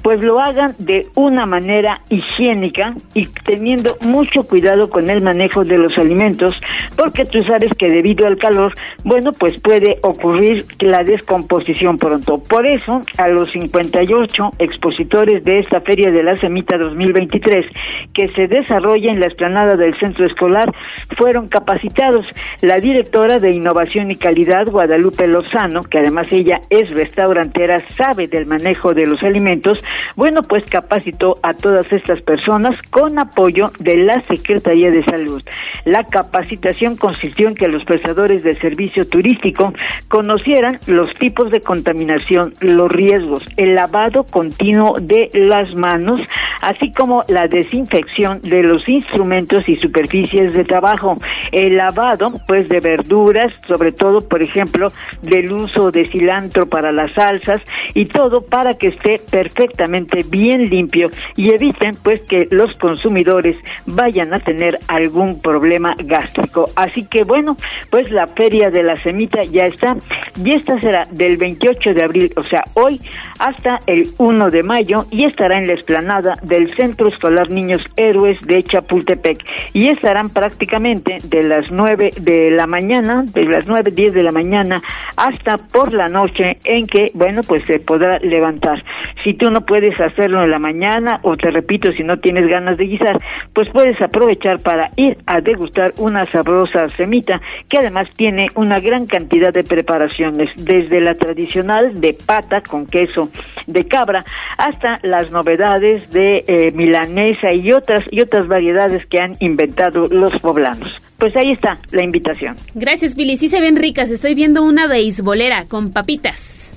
pues lo hagan de una manera higiénica y teniendo mucho cuidado con el manejo de los alimentos, porque tú sabes que debido al calor, bueno, pues puede ocurrir la descomposición pronto. Por eso, a los 58 expositores de esta Feria de la Semita 2023, que se desarrolla en la explanada del centro escolar, fueron capacitados la directora de Innovación y Calidad, Guadalupe Lozano, que además ella es restaurantera, sabe del manejo de los alimentos, bueno, pues capacitó a todas estas personas con apoyo de la Secretaría de Salud. La capacitación consistió en que los prestadores de servicio turístico conocieran los tipos de contaminación, los riesgos, el lavado continuo de las manos, así como la desinfección de los instrumentos y superficies de trabajo, el lavado pues de verduras, sobre todo por ejemplo del uso de cilantro para las salsas y todo para que esté perfectamente bien limpio y eviten pues que los consumidores vayan a tener algún problema gástrico. Así que bueno, pues la feria de la semita ya está y esta será del 28 de abril, o sea, hoy hasta el 1 de mayo y estará en la explanada del Centro Escolar Niños Héroes de Chapultepec y estarán prácticamente de las 9 de la mañana, de las 9, 10 de la mañana hasta por la noche en que, bueno, pues se podrá levantar. Si tú no puedes hacerlo en la mañana o te repito, si no tienes ganas de guisar, pues puedes aprovechar para ir a degustar una sabrosa semita que además tiene una gran cantidad de preparaciones, desde la tradicional de pata con queso de cabra hasta las novedades de eh, milanesa y otras y otras variedades que han inventado los poblanos. Pues ahí está la invitación. Gracias, Billy. Sí se ven ricas. Estoy viendo una beisbolera con papitas.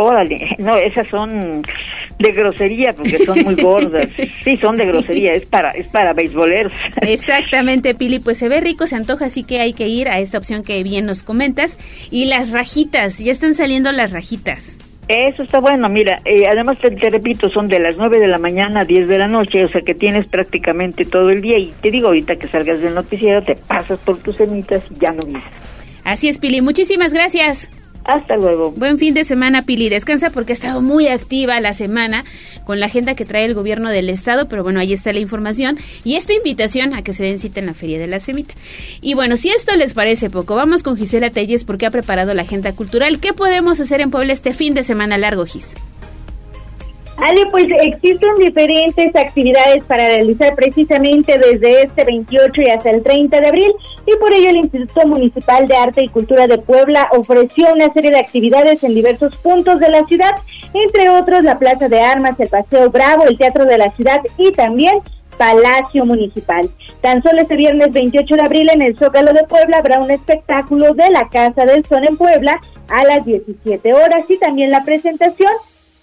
Órale, no, esas son de grosería porque son muy gordas. [laughs] Sí, son de grosería, es para es para beisboleros. Exactamente, Pili, pues se ve rico, se antoja, así que hay que ir a esta opción que bien nos comentas. Y las rajitas, ya están saliendo las rajitas. Eso está bueno, mira, eh, además te, repito, son de las 9 de la mañana a 10 de la noche, o sea que tienes prácticamente todo el día y te digo ahorita que salgas del noticiero, te pasas por tus semitas y ya no vienes. Así es, Pili, muchísimas gracias. Hasta luego. Buen fin de semana, Pili. Descansa porque ha estado muy activa la semana con la agenda que trae el gobierno del estado, pero bueno, ahí está la información y esta invitación a que se den cita en la Feria de la Semita. Y bueno, si esto les parece poco, vamos con Gisela Telles porque ha preparado la agenda cultural. ¿Qué podemos hacer en Puebla este fin de semana largo, Gis? Ale, pues existen diferentes actividades para realizar precisamente desde este 28 y hasta el 30 de abril y por ello el Instituto Municipal de Arte y Cultura de Puebla ofreció una serie de actividades en diversos puntos de la ciudad, entre otros la Plaza de Armas, el Paseo Bravo, el Teatro de la Ciudad y también Palacio Municipal. Tan solo este viernes 28 de abril en el Zócalo de Puebla habrá un espectáculo de la Casa del Sol en Puebla a las 17 horas y también la presentación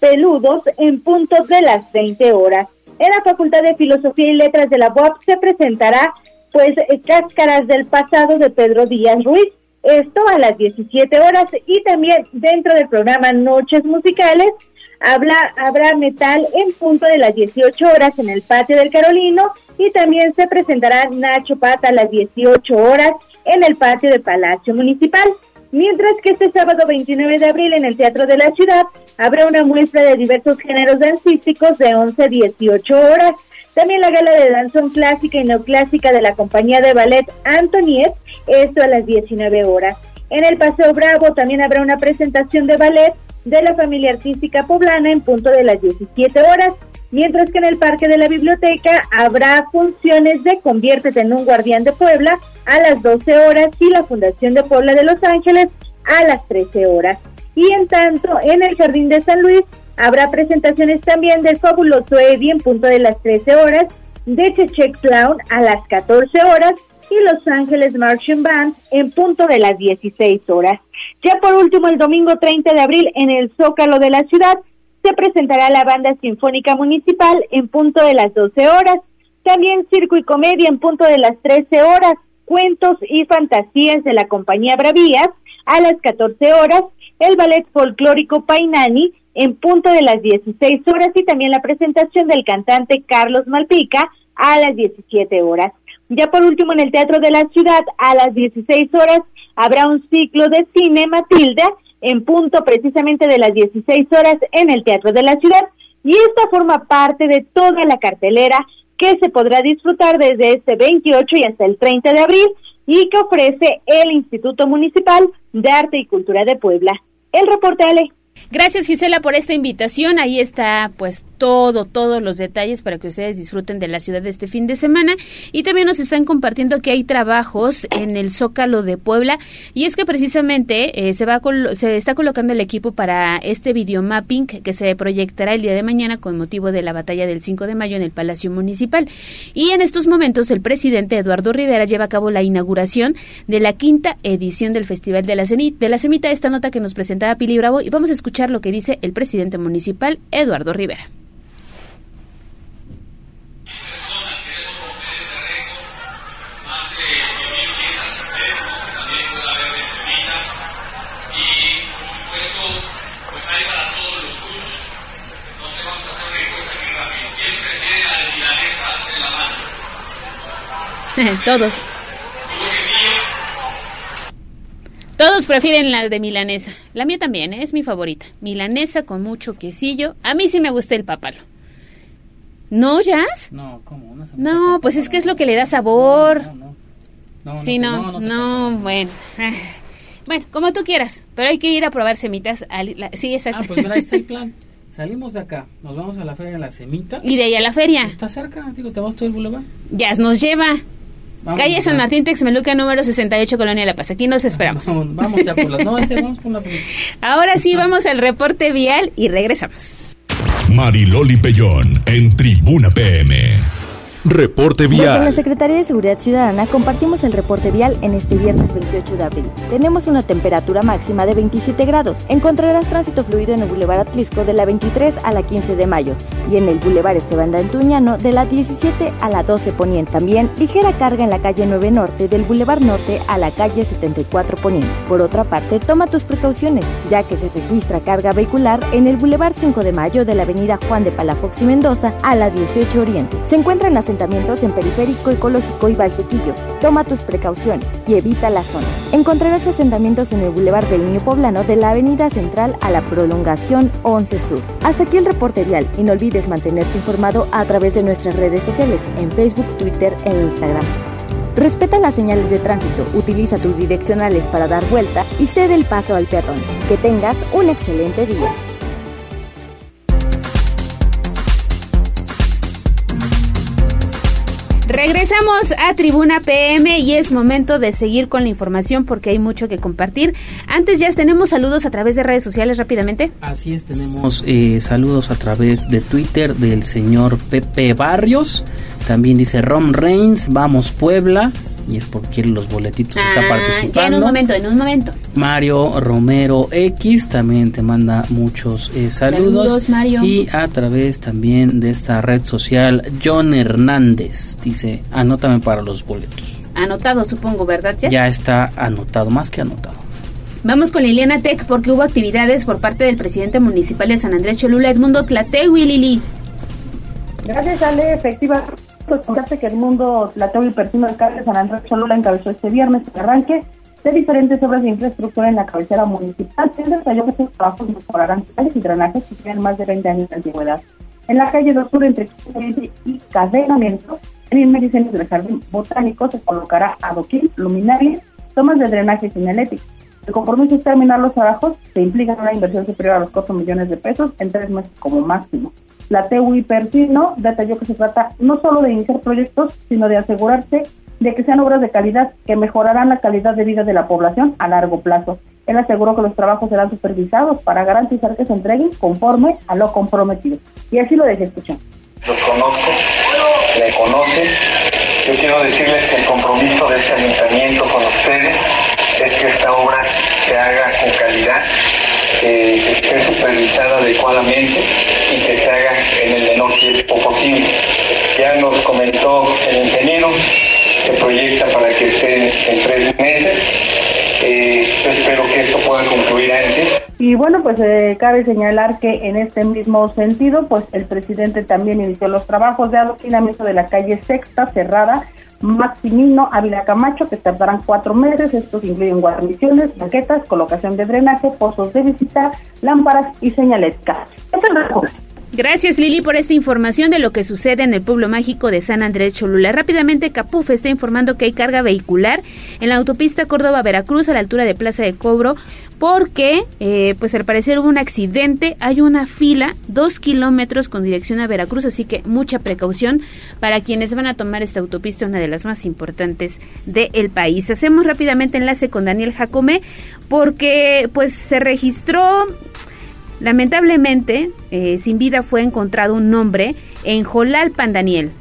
peludos en puntos de las 20 horas. En la Facultad de Filosofía y Letras de la UAP se presentará pues Cáscaras del Pasado de Pedro Díaz Ruiz, esto a las 17 horas y también dentro del programa Noches Musicales habrá, habrá metal en punto de las 18 horas en el patio del Carolino y también se presentará Nacho Pata a las 18 horas en el patio del Palacio Municipal. Mientras que este sábado 29 de abril en el Teatro de la Ciudad habrá una muestra de diversos géneros dancísticos de 11 a 18 horas. También la gala de danzón clásica y neoclásica de la compañía de ballet Antoniette, esto a las 19 horas. En el Paseo Bravo también habrá una presentación de ballet de la familia artística poblana en punto de las 17 horas, mientras que en el Parque de la Biblioteca habrá funciones de Conviértete en un Guardián de Puebla a las 12 horas y la Fundación de Puebla de Los Ángeles a las 13 horas. Y en tanto, en el Jardín de San Luis habrá presentaciones también del fabuloso Eddie en punto de las 13 horas, de Cheche Clown a las 14 horas y Los Ángeles Marching Band en punto de las 16 horas. Ya por último, el domingo 30 de abril en el Zócalo de la ciudad se presentará la Banda Sinfónica Municipal en punto de las 12 horas. También circo y comedia en punto de las 13 horas. Cuentos y fantasías de la compañía Bravías a las 14 horas. El ballet folclórico Painani en punto de las 16 horas y también la presentación del cantante Carlos Malpica a las 17 horas. Ya por último, en el Teatro de la Ciudad, a las 16 horas, habrá un ciclo de cine Matilda en punto precisamente de las 16 horas en el Teatro de la Ciudad. Y esta forma parte de toda la cartelera que se podrá disfrutar desde este 28 y hasta el 30 de abril y que ofrece el Instituto Municipal de Arte y Cultura de Puebla. El reporte Ale. Gracias Gisela por esta invitación. Ahí está pues todo, todos los detalles para que ustedes disfruten de la ciudad de este fin de semana. Y también nos están compartiendo que hay trabajos en el Zócalo de Puebla. Y es que precisamente eh, se, va se está colocando el equipo para este videomapping que se proyectará el día de mañana con motivo de la batalla del 5 de mayo en el Palacio Municipal. Y en estos momentos el presidente Eduardo Rivera lleva a cabo la inauguración de la quinta edición del Festival de la, de la Semita. Esta nota que nos presentaba Pili Bravo y vamos a escuchar lo que dice el presidente municipal Eduardo Rivera. Todos. [laughs] Todos prefieren la de milanesa. La mía también, ¿eh? es mi favorita. Milanesa con mucho quesillo. A mí sí me gusta el papalo. ¿No, Jazz? No, ¿cómo? No, pues es que es lo que le da sabor. sí, no, no, bueno. [laughs] Bueno, como tú quieras, pero hay que ir a probar semitas. sí, exacto. Ah, pues mira, ahí está el [laughs] plan. Salimos de acá, nos vamos a la feria de la semita. ¿Y de ahí a la feria? Está cerca, digo, te vas todo el boulevard. Ya nos lleva. Calle San Martín Texmeluca número 68 Colonia La Paz. Aquí nos esperamos. Vamos, ya por las no, vamos por las [laughs] Ahora sí vamos al reporte vial y regresamos. Mariloli Pellón en Tribuna PM. Reporte vial. Con la Secretaría de Seguridad Ciudadana compartimos el reporte vial en este viernes 28 de abril. Tenemos una temperatura máxima de 27 grados. Encontrarás tránsito fluido en el Boulevard Atlisco de la 23 a la 15 de mayo y en el Boulevard Esteban de Antuñano de la 17 a la 12 poniente. También ligera carga en la calle 9 Norte del Boulevard Norte a la calle 74 poniente. Por otra parte, toma tus precauciones, ya que se registra carga vehicular en el Boulevard 5 de Mayo de la Avenida Juan de Palafox y Mendoza a la 18 Oriente. Se encuentra en la en Periférico Ecológico y Valsequillo. Toma tus precauciones y evita la zona. Encontrarás asentamientos en el Boulevard del Niño Poblano de la Avenida Central a la prolongación 11 Sur. Hasta aquí el reporte vial y no olvides mantenerte informado a través de nuestras redes sociales en Facebook, Twitter e Instagram. Respeta las señales de tránsito, utiliza tus direccionales para dar vuelta y cede el paso al peatón. Que tengas un excelente día. Regresamos a Tribuna PM y es momento de seguir con la información porque hay mucho que compartir. Antes ya tenemos saludos a través de redes sociales rápidamente. Así es, tenemos eh, saludos a través de Twitter del señor Pepe Barrios. También dice Rom Reigns, vamos Puebla y es porque los boletitos están está ah, participando. Ya en un momento, en un momento. Mario Romero X también te manda muchos eh, saludos. Saludos, Mario. Y a través también de esta red social, John Hernández dice, anótame para los boletos. Anotado, supongo, ¿verdad? Ya, ya está anotado, más que anotado. Vamos con Liliana Tech porque hubo actividades por parte del presidente municipal de San Andrés Cholula, Edmundo Tlategui, Lili. Gracias, Ale. Efectivamente, pues contaste que el mundo Lateo y Persino alcalde San Andrés Cholula encabezó este viernes el arranque de diferentes obras de infraestructura en la cabecera municipal. Se detalló que estos trabajos mejorarán calles y drenajes que tienen más de 20 años de antigüedad. En la calle 2 Sur, entre y Cadenamiento, en inmediaciones del Jardín Botánico, se colocará adoquín, luminaria, tomas de drenaje señalético. El compromiso es terminar los trabajos que implican una inversión superior a los 4 millones de pesos en tres meses como máximo. La TUI Persino detalló que se trata no solo de iniciar proyectos, sino de asegurarse de que sean obras de calidad que mejorarán la calidad de vida de la población a largo plazo. Él aseguró que los trabajos serán supervisados para garantizar que se entreguen conforme a lo comprometido. Y así lo dejé escuchar. Los conozco, me conocen. Yo quiero decirles que el compromiso de este ayuntamiento con ustedes es que esta obra se haga con calidad, que esté supervisada adecuadamente y se haga en el menor tiempo posible. Ya nos comentó el ingeniero, se proyecta para que esté en tres meses. Eh, espero que esto pueda concluir antes. Y bueno, pues eh, cabe señalar que en este mismo sentido, pues el presidente también inició los trabajos de adoquinamiento de la calle Sexta cerrada Maximino Ávila Camacho, que tardarán cuatro meses. Estos incluyen guarniciones, maquetas, colocación de drenaje, pozos de visita, lámparas y señaletas. Esto es Gracias Lili por esta información de lo que sucede en el pueblo mágico de San Andrés Cholula. Rápidamente Capuf está informando que hay carga vehicular en la autopista Córdoba-Veracruz a la altura de Plaza de Cobro porque eh, pues al parecer hubo un accidente, hay una fila dos kilómetros con dirección a Veracruz, así que mucha precaución para quienes van a tomar esta autopista, una de las más importantes del país. Hacemos rápidamente enlace con Daniel Jacome porque pues se registró Lamentablemente, eh, sin vida fue encontrado un nombre en Jolalpan, Daniel.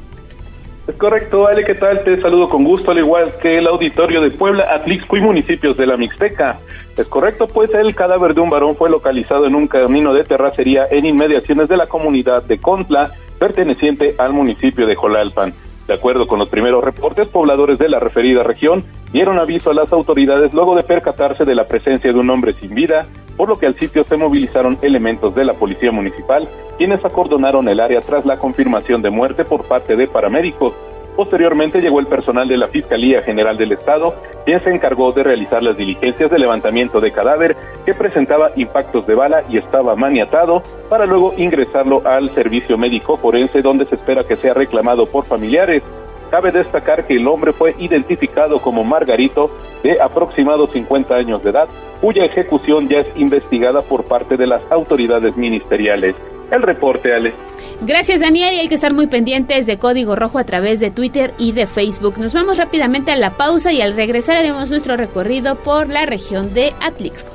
Es correcto, Ale, ¿qué tal? Te saludo con gusto, al igual que el auditorio de Puebla, Atlixco y municipios de la Mixteca. Es correcto, pues el cadáver de un varón fue localizado en un camino de terracería en inmediaciones de la comunidad de Contla, perteneciente al municipio de Jolalpan. De acuerdo con los primeros reportes, pobladores de la referida región dieron aviso a las autoridades luego de percatarse de la presencia de un hombre sin vida, por lo que al sitio se movilizaron elementos de la policía municipal, quienes acordonaron el área tras la confirmación de muerte por parte de paramédicos. Posteriormente llegó el personal de la Fiscalía General del Estado, quien se encargó de realizar las diligencias de levantamiento de cadáver que presentaba impactos de bala y estaba maniatado, para luego ingresarlo al servicio médico forense donde se espera que sea reclamado por familiares. Cabe destacar que el hombre fue identificado como Margarito, de aproximados 50 años de edad, cuya ejecución ya es investigada por parte de las autoridades ministeriales. El reporte, Ale. Gracias, Daniel. Y hay que estar muy pendientes de Código Rojo a través de Twitter y de Facebook. Nos vamos rápidamente a la pausa y al regresar haremos nuestro recorrido por la región de Atlixco.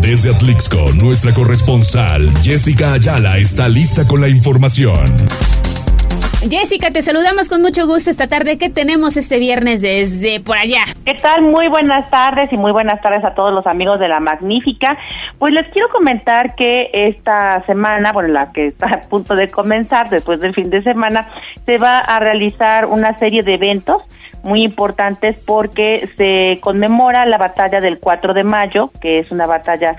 Desde Atlixco, nuestra corresponsal Jessica Ayala está lista con la información. Jessica, te saludamos con mucho gusto esta tarde. ¿Qué tenemos este viernes desde por allá? ¿Qué tal? Muy buenas tardes y muy buenas tardes a todos los amigos de la Magnífica. Pues les quiero comentar que esta semana, bueno, la que está a punto de comenzar después del fin de semana, se va a realizar una serie de eventos muy importantes porque se conmemora la batalla del 4 de mayo, que es una batalla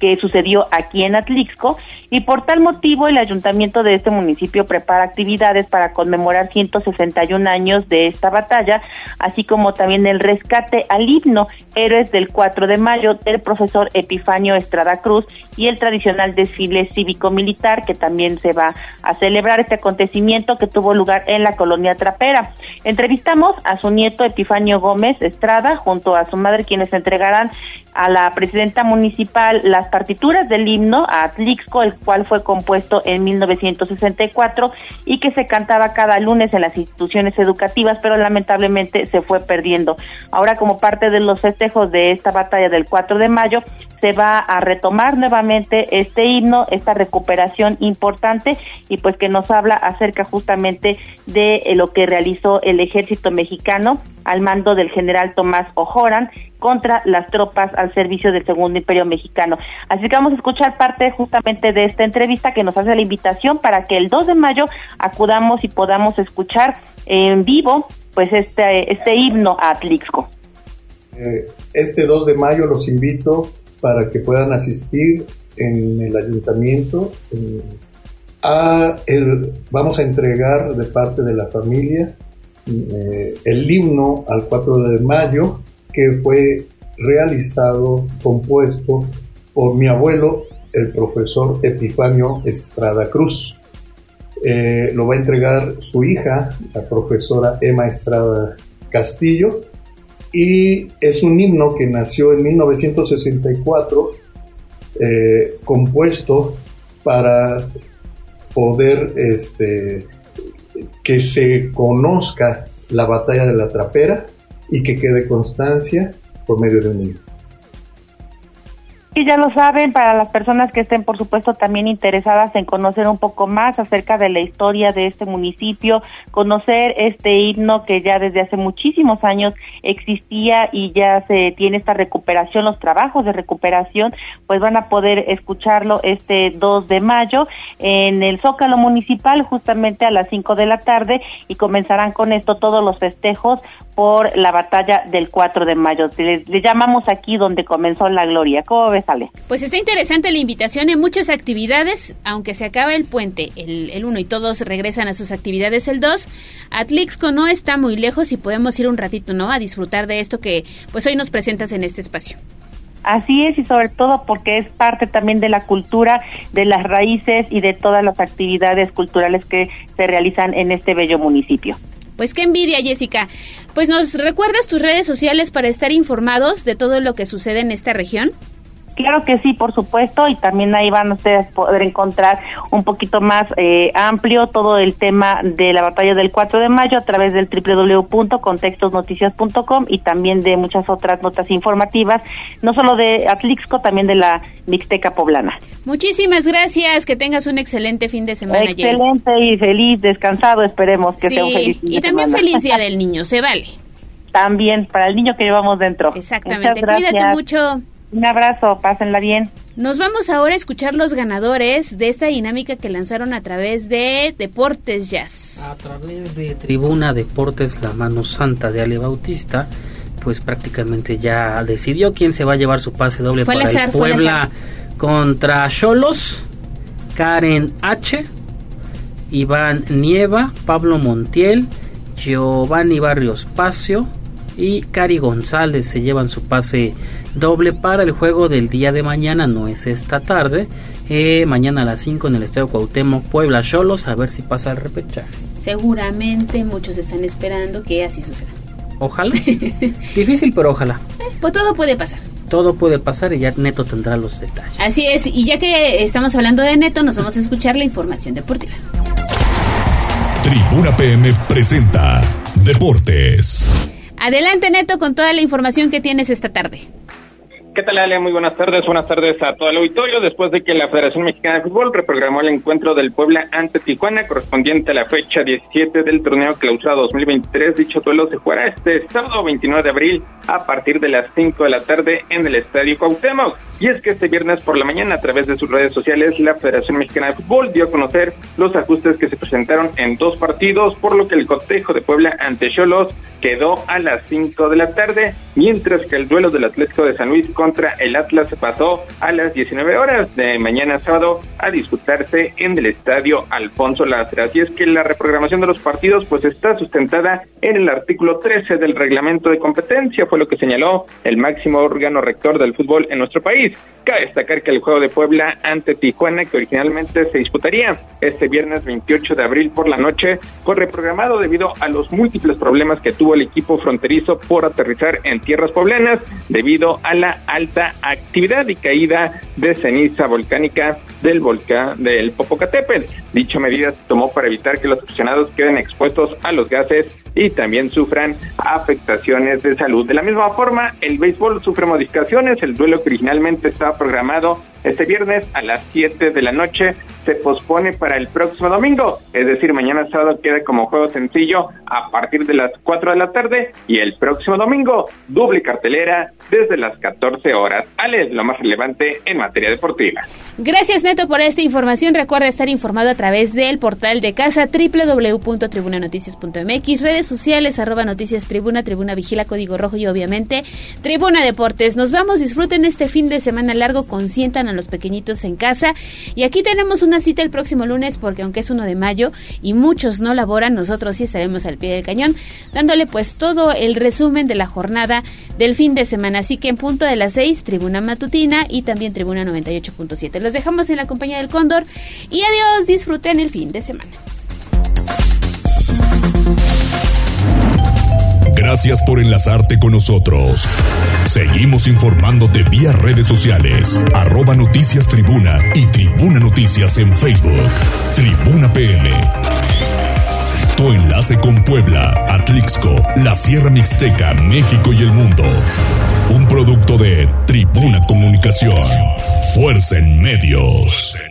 que sucedió aquí en Atlixco y por tal motivo el ayuntamiento de este municipio prepara actividades para conmemorar 161 años de esta batalla, así como también el rescate al himno Héroes del 4 de mayo del profesor Epifanio Estrada Cruz y el tradicional desfile cívico-militar que también se va celebrar este acontecimiento que tuvo lugar en la colonia Trapera. Entrevistamos a su nieto Epifanio Gómez Estrada junto a su madre quienes entregarán a la presidenta municipal las partituras del himno a Atlixco, el cual fue compuesto en 1964 y que se cantaba cada lunes en las instituciones educativas, pero lamentablemente se fue perdiendo. Ahora, como parte de los festejos de esta batalla del 4 de mayo, se va a retomar nuevamente este himno, esta recuperación importante y pues que nos habla acerca justamente de eh, lo que realizó el ejército mexicano al mando del general Tomás Ojoran contra las tropas al servicio del Segundo Imperio Mexicano. Así que vamos a escuchar parte justamente de esta entrevista que nos hace la invitación para que el 2 de mayo acudamos y podamos escuchar en vivo pues este, este himno a Atlixco. Eh, este 2 de mayo los invito para que puedan asistir en el ayuntamiento. El, vamos a entregar de parte de la familia eh, el himno al 4 de mayo que fue realizado, compuesto por mi abuelo, el profesor Epifanio Estrada Cruz. Eh, lo va a entregar su hija, la profesora Emma Estrada Castillo, y es un himno que nació en 1964, eh, compuesto para poder este, que se conozca la batalla de la trapera y que quede constancia por medio de un himno. Y ya lo saben, para las personas que estén, por supuesto, también interesadas en conocer un poco más acerca de la historia de este municipio, conocer este himno que ya desde hace muchísimos años existía y ya se tiene esta recuperación, los trabajos de recuperación, pues van a poder escucharlo este 2 de mayo en el Zócalo Municipal, justamente a las 5 de la tarde, y comenzarán con esto todos los festejos por la batalla del 4 de mayo. Le, llamamos aquí donde comenzó la gloria. ¿Cómo ves, Ale? Pues está interesante la invitación en muchas actividades, aunque se acaba el puente el, el 1 y todos regresan a sus actividades el 2. Atlixco no está muy lejos y podemos ir un ratito, ¿no? A disfrutar de esto que pues hoy nos presentas en este espacio. Así es, y sobre todo porque es parte también de la cultura, de las raíces y de todas las actividades culturales que se realizan en este bello municipio. Pues qué envidia, Jessica. Pues nos recuerdas tus redes sociales para estar informados de todo lo que sucede en esta región. Claro que sí, por supuesto, y también ahí van ustedes a poder encontrar un poquito más eh, amplio todo el tema de la batalla del 4 de mayo a través del www.contextosnoticias.com y también de muchas otras notas informativas, no solo de Atlixco, también de la Mixteca Poblana. Muchísimas gracias, que tengas un excelente fin de semana. Excelente y feliz, descansado, esperemos que sea un feliz fin Y también feliz Día del Niño, se vale. también para el niño que llevamos dentro. Exactamente, cuídate mucho. Un abrazo, pásenla bien. Nos vamos ahora a escuchar los ganadores de esta dinámica que lanzaron a través de Deportes Jazz. A través de Tribuna Deportes La Mano Santa de Ale Bautista, pues prácticamente ya decidió quién se va a llevar su pase doble para el Puebla contra Cholos, Karen H, Iván Nieva, Pablo Montiel, Giovanni Barrios Pacio y Cari González se llevan su pase doble para el juego del día de mañana, no es esta tarde, eh, mañana a las 5 en el Estadio Cuauhtémoc, Puebla Cholos, a ver si pasa el repechaje. Seguramente muchos están esperando que así suceda. Ojalá. [laughs] Difícil, pero ojalá. Eh, pues todo puede pasar. Todo puede pasar y ya Neto tendrá los detalles. Así es, y ya que estamos hablando de Neto, nos vamos a escuchar la información deportiva. Tribuna PM presenta Deportes. Adelante Neto con toda la información que tienes esta tarde. ¿Qué tal, Ale? Muy buenas tardes. Buenas tardes a todo el auditorio. Después de que la Federación Mexicana de Fútbol reprogramó el encuentro del Puebla ante Tijuana, correspondiente a la fecha 17 del torneo clausura 2023, dicho duelo se jugará este sábado 29 de abril a partir de las 5 de la tarde en el Estadio Cuauhtémoc. Y es que este viernes por la mañana, a través de sus redes sociales, la Federación Mexicana de Fútbol dio a conocer los ajustes que se presentaron en dos partidos, por lo que el cotejo de Puebla ante Cholos quedó a las 5 de la tarde, mientras que el duelo del Atlético de San Luis contra el Atlas se pasó a las 19 horas de mañana sábado a disputarse en el estadio Alfonso Lázaro. Así es que la reprogramación de los partidos pues está sustentada en el artículo 13 del reglamento de competencia, fue lo que señaló el máximo órgano rector del fútbol en nuestro país. Cabe destacar que el juego de Puebla ante Tijuana, que originalmente se disputaría este viernes 28 de abril por la noche, fue reprogramado debido a los múltiples problemas que tuvo el equipo fronterizo por aterrizar en tierras poblanas debido a la alta actividad y caída de ceniza volcánica del volcán del Popocatépetl. Dicha medida se tomó para evitar que los aficionados queden expuestos a los gases y también sufran afectaciones de salud. De la misma forma, el béisbol sufre modificaciones. El duelo que originalmente estaba programado este viernes a las 7 de la noche se pospone para el próximo domingo, es decir, mañana sábado queda como juego sencillo a partir de las 4 de la tarde y el próximo domingo doble cartelera desde las 14 horas. Ale, lo más relevante en materia deportiva. Gracias Por esta información. Recuerda estar informado a través del portal de casa www.tribunanoticias.mx, redes sociales arroba noticias tribuna, tribuna vigila, código rojo y obviamente Tribuna Deportes. Nos vamos, disfruten este fin de semana largo, consientan a los pequeñitos en casa. Y aquí tenemos una cita el próximo lunes porque aunque es uno de mayo y muchos no laboran, nosotros sí estaremos al pie del cañón dándole pues todo el resumen de la jornada del fin de semana. Así que en punto de las 6, Tribuna Matutina y también Tribuna 98.7. Los dejamos en la compañía del Cóndor y adiós, disfruten el fin de semana. Gracias por enlazarte con nosotros. Seguimos informándote vía redes sociales, arroba noticias tribuna y tribuna noticias en Facebook. Tribuna PM. Tu enlace con Puebla, Atlixco, la Sierra Mixteca, México y el mundo. Un producto de Tribuna Comunicación. Fuerza en medios.